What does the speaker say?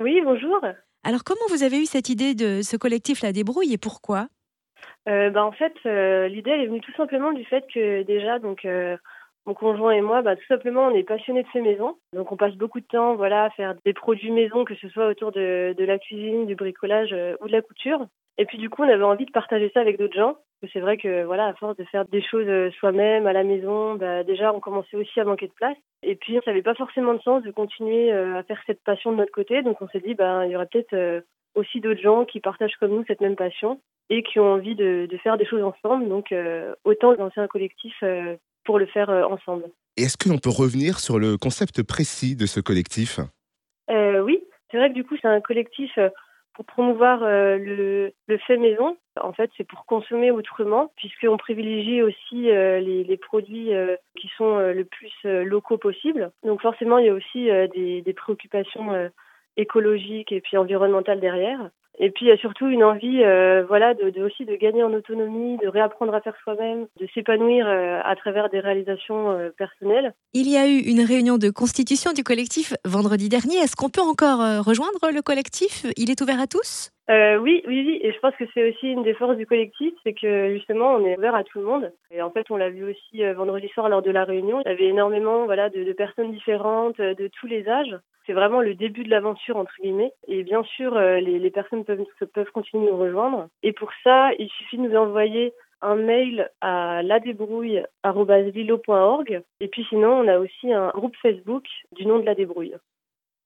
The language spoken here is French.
Oui, bonjour. Alors comment vous avez eu cette idée de ce collectif La Débrouille et pourquoi? Euh, bah, en fait, euh, l'idée elle est venue tout simplement du fait que déjà, donc, euh, mon conjoint et moi, bah, tout simplement, on est passionnés de fait maison. Donc, on passe beaucoup de temps, voilà, à faire des produits maison, que ce soit autour de, de la cuisine, du bricolage euh, ou de la couture. Et puis, du coup, on avait envie de partager ça avec d'autres gens. C'est vrai que, voilà, à force de faire des choses euh, soi-même, à la maison, bah, déjà, on commençait aussi à manquer de place. Et puis, ça n'avait pas forcément de sens de continuer euh, à faire cette passion de notre côté. Donc, on s'est dit, bah, il y aurait peut-être euh, aussi d'autres gens qui partagent comme nous cette même passion et qui ont envie de, de faire des choses ensemble. Donc, euh, autant lancer un collectif euh, pour le faire euh, ensemble. Et est-ce que l'on peut revenir sur le concept précis de ce collectif? Oui, c'est vrai que du coup, c'est un collectif pour promouvoir euh, le, le fait maison. En fait, c'est pour consommer autrement, puisqu'on privilégie aussi euh, les, les produits euh, qui sont euh, le plus euh, locaux possible. Donc forcément, il y a aussi euh, des, des préoccupations écologiques et puis environnementales derrière. Et puis il y a surtout une envie, euh, voilà, de, aussi de gagner en autonomie, de réapprendre à faire soi-même, de s'épanouir euh, à travers des réalisations euh, personnelles. Il y a eu une réunion de constitution du collectif vendredi dernier. Est-ce qu'on peut encore rejoindre le collectif? Il est ouvert à tous? Euh, oui, oui, oui, et je pense que c'est aussi une des forces du collectif, c'est que justement on est ouvert à tout le monde. Et en fait, on l'a vu aussi euh, vendredi soir lors de la réunion. Il y avait énormément, voilà, de, personnes différentes, euh, de tous les âges. C'est vraiment le début de l'aventure entre guillemets. Et bien sûr, euh, les, personnes peuvent peuvent continuer de nous rejoindre. Et pour ça, il suffit de nous envoyer un mail à ladébrouille@lilo.org. Et puis sinon, on a aussi un groupe Facebook du nom de la débrouille.